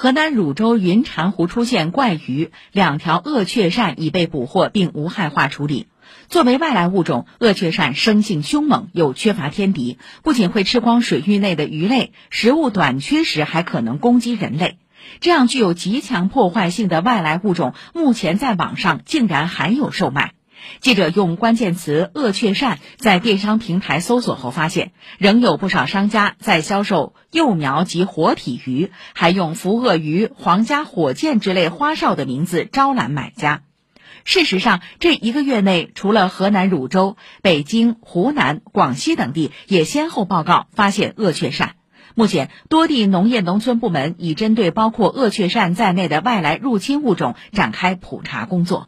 河南汝州云禅湖出现怪鱼，两条鳄雀鳝已被捕获并无害化处理。作为外来物种，鳄雀鳝生性凶猛，又缺乏天敌，不仅会吃光水域内的鱼类，食物短缺时还可能攻击人类。这样具有极强破坏性的外来物种，目前在网上竟然还有售卖。记者用关键词“鳄雀鳝”在电商平台搜索后发现，仍有不少商家在销售幼苗及活体鱼，还用“福鳄鱼”“皇家火箭”之类花哨的名字招揽买家。事实上，这一个月内，除了河南汝州、北京、湖南、广西等地也先后报告发现鳄雀鳝。目前，多地农业农村部门已针对包括鳄雀鳝在内的外来入侵物种展开普查工作。